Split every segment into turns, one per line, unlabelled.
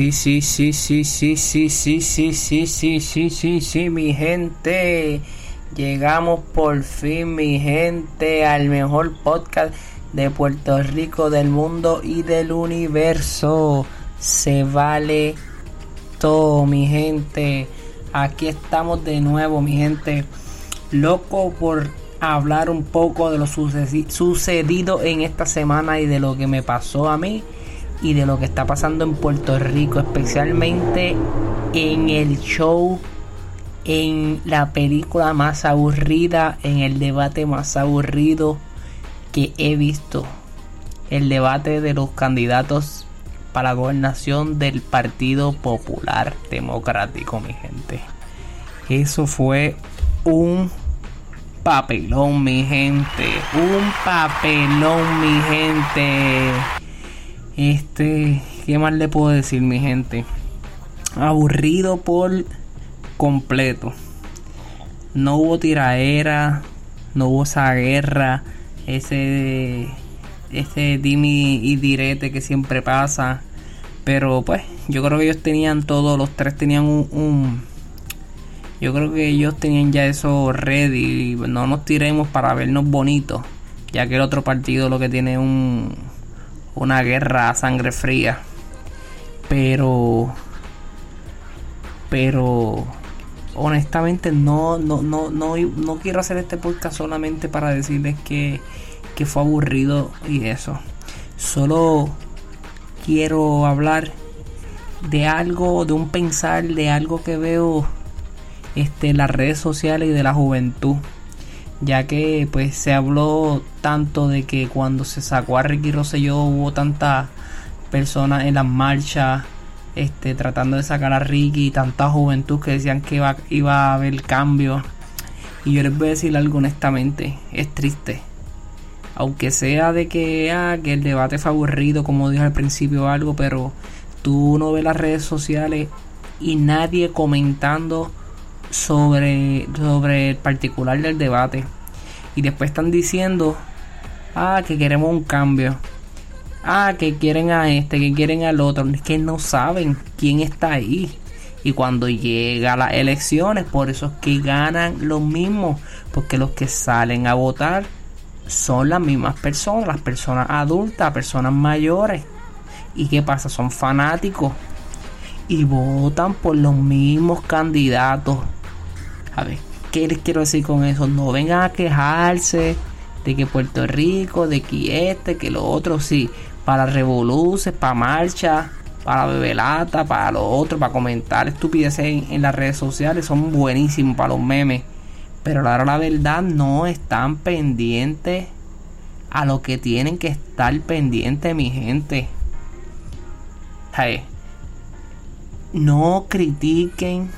Sí, sí, sí, sí, sí, sí, sí, sí, sí, sí, sí, sí, mi gente. Llegamos por fin, mi gente, al mejor podcast de Puerto Rico, del mundo y del universo. Se vale todo, mi gente. Aquí estamos de nuevo, mi gente. Loco por hablar un poco de lo sucedido en esta semana y de lo que me pasó a mí y de lo que está pasando en Puerto Rico, especialmente en el show, en la película más aburrida, en el debate más aburrido que he visto. El debate de los candidatos para la gobernación del Partido Popular Democrático, mi gente. Eso fue un papelón, mi gente. Un papelón, mi gente. Este, ¿qué más le puedo decir, mi gente? Aburrido por completo. No hubo tiraera, no hubo esa guerra, ese ese dimi y direte que siempre pasa. Pero pues, yo creo que ellos tenían todo, los tres tenían un, yo creo que ellos tenían ya eso ready. No nos tiremos para vernos bonitos. Ya que el otro partido lo que tiene un una guerra a sangre fría. Pero pero honestamente no no no no no quiero hacer este podcast solamente para decirles que que fue aburrido y eso. Solo quiero hablar de algo, de un pensar, de algo que veo este, en las redes sociales y de la juventud ya que pues se habló tanto de que cuando se sacó a Ricky Rosselló hubo tantas personas en las marchas este, tratando de sacar a Ricky tanta juventud que decían que iba, iba a haber cambio. Y yo les voy a decir algo honestamente es triste. Aunque sea de que, ah, que el debate fue aburrido como dije al principio algo pero tú no ves las redes sociales y nadie comentando sobre, sobre el particular del debate. Y después están diciendo, ah, que queremos un cambio. Ah, que quieren a este, que quieren al otro. Es que no saben quién está ahí. Y cuando llega las elecciones, por eso es que ganan los mismos. Porque los que salen a votar son las mismas personas, las personas adultas, personas mayores. ¿Y qué pasa? Son fanáticos. Y votan por los mismos candidatos. A ver, ¿qué les quiero decir con eso? No vengan a quejarse de que Puerto Rico, de que este, que lo otro, sí. Para revoluciones, para marcha, para bebelata, para lo otro, para comentar estupideces en, las redes sociales, son buenísimos para los memes. Pero ahora la verdad no están pendientes a lo que tienen que estar pendientes, mi gente. No critiquen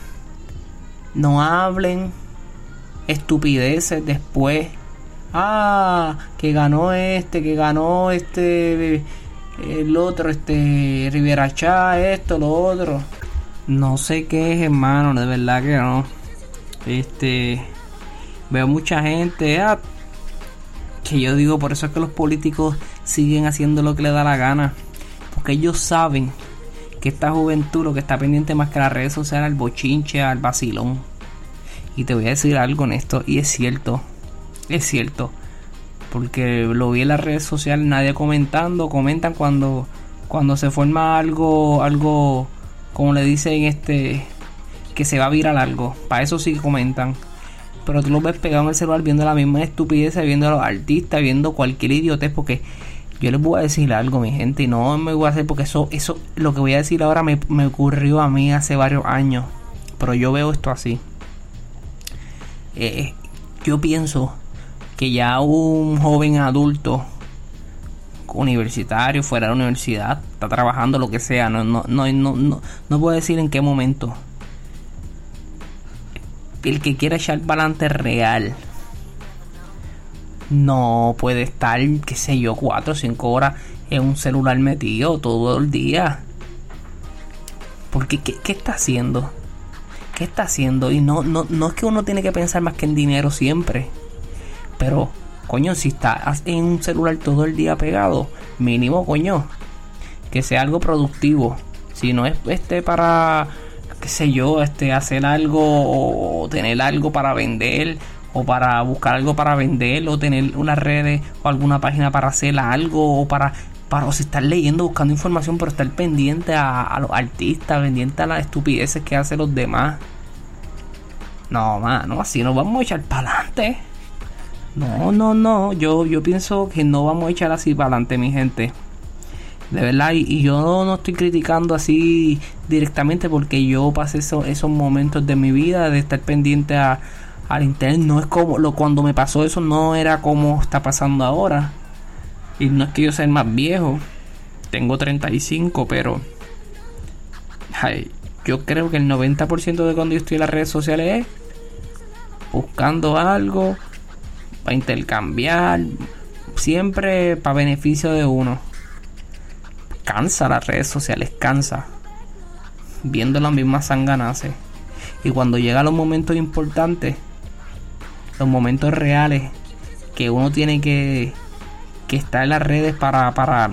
no hablen estupideces después. Ah, que ganó este, que ganó este, el otro, este, Rivera Chá, esto, lo otro. No sé qué es, hermano, de verdad que no. Este, veo mucha gente, ah, que yo digo, por eso es que los políticos siguen haciendo lo que les da la gana. Porque ellos saben que esta juventud lo que está pendiente más que las redes sociales al bochinche, al vacilón. Y te voy a decir algo en esto, y es cierto, es cierto, porque lo vi en las redes sociales, nadie comentando, comentan cuando, cuando se forma algo, algo, como le dicen este, que se va a virar algo, para eso sí comentan. Pero tú lo ves pegado en el celular viendo la misma estupidez, viendo a los artistas, viendo cualquier idiotez, porque yo les voy a decir algo, mi gente, y no me voy a hacer porque eso, eso, lo que voy a decir ahora me, me ocurrió a mí hace varios años. Pero yo veo esto así. Eh, yo pienso que ya un joven adulto universitario, fuera de la universidad, está trabajando lo que sea, no, no, no, no, no, puedo decir en qué momento. El que quiera echar para adelante real no puede estar, qué sé yo, 4 o 5 horas en un celular metido todo el día. Porque, ¿qué, qué está haciendo? ¿Qué está haciendo? Y no, no, no es que uno tiene que pensar más que en dinero siempre. Pero, coño, si está en un celular todo el día pegado, mínimo, coño, que sea algo productivo. Si no es este para, qué sé yo, este hacer algo o tener algo para vender o para buscar algo para vender o tener unas redes o alguna página para hacer algo o para para o si estar leyendo buscando información pero estar pendiente a, los artistas pendiente a las estupideces que hacen los demás. No mano así nos vamos a echar para adelante no no no yo yo pienso que no vamos a echar así para adelante mi gente. De verdad y, y yo no, estoy criticando así directamente porque yo pasé eso, esos momentos de mi vida de estar pendiente a al internet no es como lo cuando me pasó eso no era como está pasando ahora. Y no es que yo sea el más viejo tengo 35 pero ay, yo creo que el 90% de cuando yo estoy en las redes sociales es buscando algo para intercambiar siempre para beneficio de uno. Cansa las redes sociales cansa viendo las mismas sanganaces y cuando llega los momentos importantes los momentos reales que uno tiene que, que estar en las redes para, para,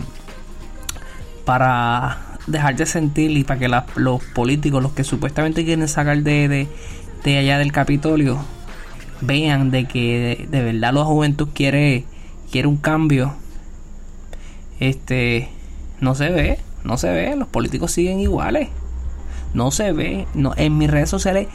para dejar de sentir y para que los políticos, los que supuestamente quieren sacar de, de, allá del Capitolio, vean de que de, verdad la juventud quiere, quiere un cambio. Este no se ve, no se ve, los políticos siguen iguales. No se ve, no, en mis redes sociales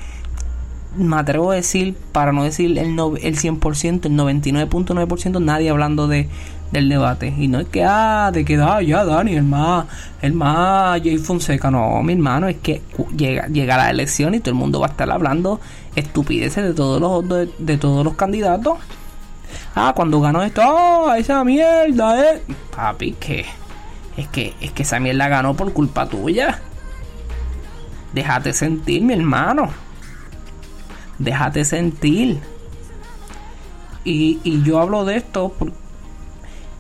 me atrevo a decir, para no decir el, no, el 100%, el 99.9%, nadie hablando de, del debate. Y no es que, ah, de que, ah, ya, Dani, el más, el más Jay Fonseca. No, mi hermano, es que llega, llega la elección y todo el mundo va a estar hablando estupideces de todos los, de, todos los candidatos. Ah, cuando ganó esto, ah, esa mierda, eh. Papi, que es que, es que esa mierda ganó por culpa tuya. Déjate sentir, mi hermano déjate sentir. Y, y yo hablo de esto por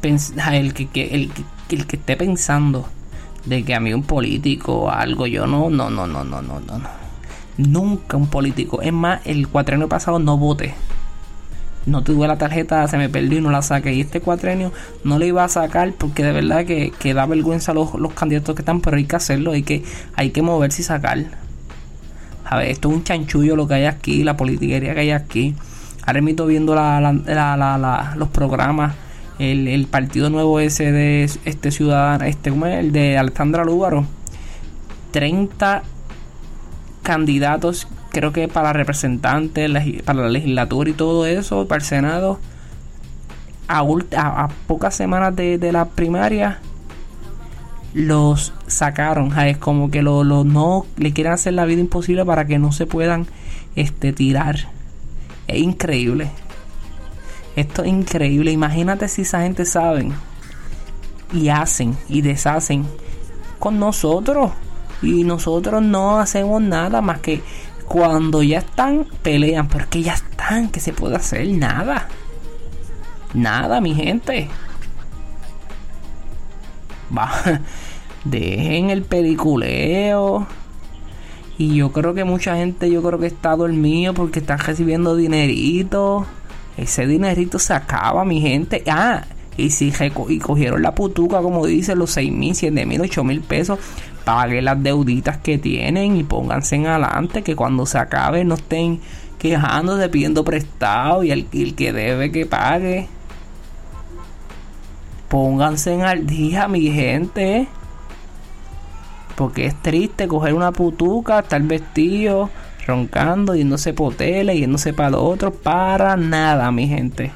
el que, el, el que esté pensando de que a mí un político o algo, yo no, no, no, no, no, no, no. Nunca un político. Es más, el cuatrenio pasado no voté. No tuve la tarjeta, se me perdió y no la saqué. Y este cuatrenio no le iba a sacar porque de verdad que, que da vergüenza los, los candidatos que están, pero hay que hacerlo, hay que, hay que moverse y sacar. A ver, esto es un chanchullo lo que hay aquí, la politiquería que hay aquí. Ahora viendo los programas, el, partido nuevo ese de este ciudadano, este, ¿cómo es? El de Alexandra Lúbaro. 30 candidatos, creo que para representantes, para la legislatura y todo eso, para el Senado. A, a, pocas semanas de, de la primaria los sacaron. Es como que lo, no le quieren hacer la vida imposible para que no se puedan este, tirar. Es increíble. Esto es increíble. Imagínate si esa gente saben y hacen y deshacen con nosotros. Y nosotros no hacemos nada más que cuando ya están, pelean. Pero es que ya están, que se puede hacer nada. Nada, mi gente. Dejen el peliculeo. Y yo creo que mucha gente, yo creo que está dormido porque están recibiendo dinerito. Ese dinerito se acaba, mi gente. Ah, y si y cogieron la putuca, como dicen, los 6 mil, 7 mil, 8 mil pesos, paguen las deuditas que tienen y pónganse en adelante. Que cuando se acabe no estén quejándose, pidiendo prestado y el, el que debe que pague. Pónganse en al día, mi gente. Porque es triste coger una putuca, estar vestido, roncando, yéndose por tele, yéndose para lo otro, para nada, mi gente.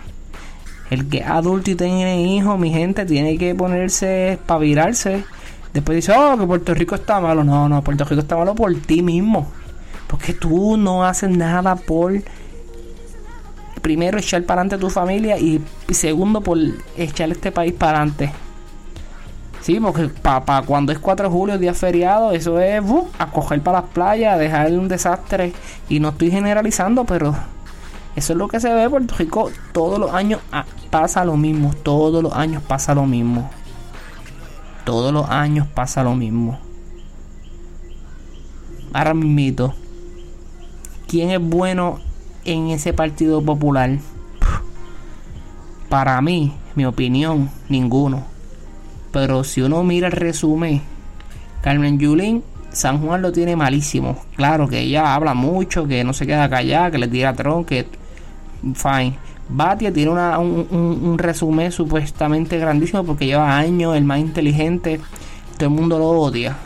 El que es adulto y tiene hijos, mi gente, tiene que ponerse para virarse. Después dice, oh, que Puerto Rico está malo. No, no, Puerto Rico está malo por ti mismo. Porque tú no haces nada por primero echar para adelante tu familia y segundo por echar este país para adelante. Sí, porque para cuando es 4 de julio, día feriado, eso es a coger para las playas, dejar un desastre. Y no estoy generalizando, pero eso es lo que se ve. Puerto Rico todos los años ah, pasa lo mismo. Todos los años pasa lo mismo. Todos los años pasa lo mismo. Ahora mismo, ¿quién es bueno en ese partido popular? Para mí, mi opinión, ninguno pero si uno mira el resumen Carmen Yulín, San Juan lo tiene malísimo. Claro que ella habla mucho, que no se queda callada, que le tira tron, que fine. Batia tiene un, resumen supuestamente grandísimo porque lleva años, el más inteligente. Todo el mundo lo odia.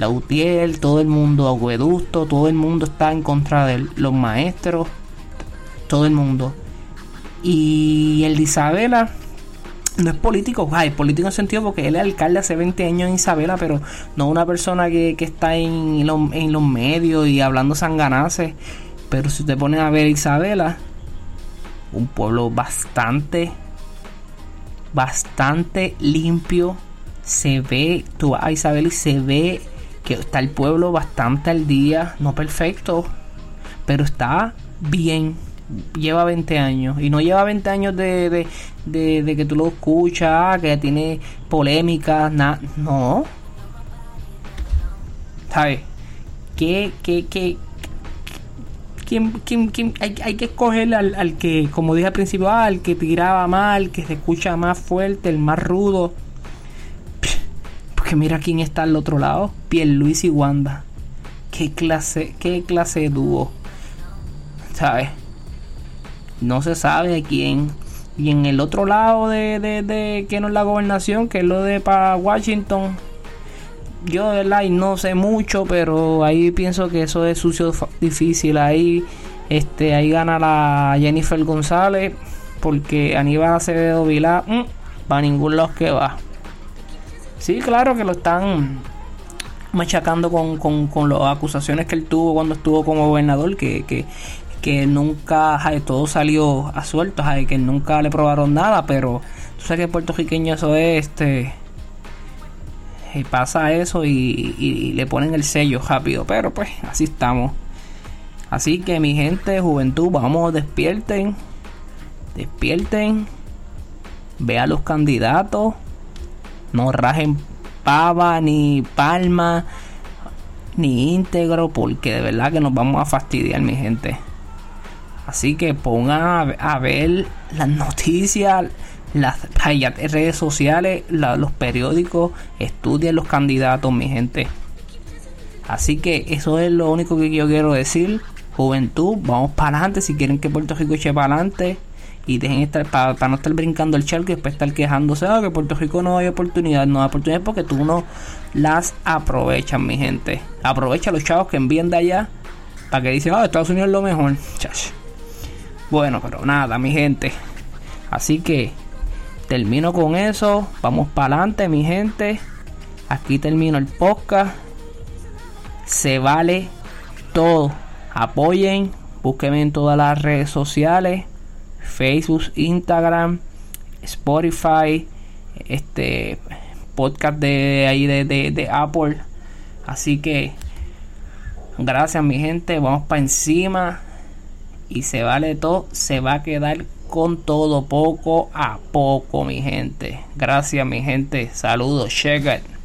La UTIEL, todo el mundo, Agueducto, todo el mundo está en contra de él. Los maestros, todo el mundo. Y el de Isabela no es político, es político en sentido porque él es alcalde hace 20 años en Isabela, pero no una persona que, está en, en los medios y hablando sanganaces. Pero si te pones a ver Isabela, un pueblo bastante, bastante limpio. Se ve, tú vas a Isabel y se ve que está el pueblo bastante al día, no perfecto, pero está bien. Lleva 20 años y no lleva 20 años de, de, de, que tú lo escuchas, que tiene polémicas, nada, no. ¿Sabes? ¿Qué, qué, qué, hay, que escoger al, que, como dije al principio, ah, al que tiraba mal, que se escucha más fuerte, el más rudo. Porque mira quién está al otro lado, Luis y Wanda. Qué clase, qué clase de dúo. ¿Sabes? No se sabe quién. Y en el otro lado de, de, de que no es la gobernación, que es lo de para Washington, yo de verdad no sé mucho, pero ahí pienso que eso es sucio difícil. Ahí, este, ahí gana la Jennifer González, porque Aníbal Acevedo Vilá, mmm, para ningún lado que va. Sí, claro que lo están machacando con, con, con las acusaciones que él tuvo cuando estuvo como gobernador, que, que, que nunca, todo salió a suelto, que nunca le probaron nada, pero tú sabes que puertorriqueño eso es, este y pasa eso y, le ponen el sello rápido. Pero pues así estamos. Así que mi gente, juventud, vamos, despierten. Despierten. Vean los candidatos. No rajen pava, ni palma, ni íntegro. Porque de verdad que nos vamos a fastidiar, mi gente. Así que pongan a ver las noticias las redes sociales, los periódicos, estudien los candidatos, mi gente. Así que eso es lo único que yo quiero decir. Juventud, vamos para adelante. Si quieren que Puerto Rico eche para adelante y dejen estar para, no estar brincando el charco y después estar quejándose ah, que Puerto Rico no hay oportunidad, no hay oportunidad porque tú no las aprovechas, mi gente. Aprovecha los chavos que envían de allá para que dicen, ah, Estados Unidos es lo mejor. Bueno, pero nada, mi gente. Así que termino con eso. Vamos para adelante, mi gente. Aquí termino el podcast. Se vale todo. Apoyen. Búsquenme en todas las redes sociales. Facebook, Instagram, Spotify, este podcast de ahí de, de Apple. Así que gracias mi gente. Vamos para encima. Y se vale todo. Se va a quedar con todo poco a poco, mi gente. Gracias, mi gente. Saludos, check.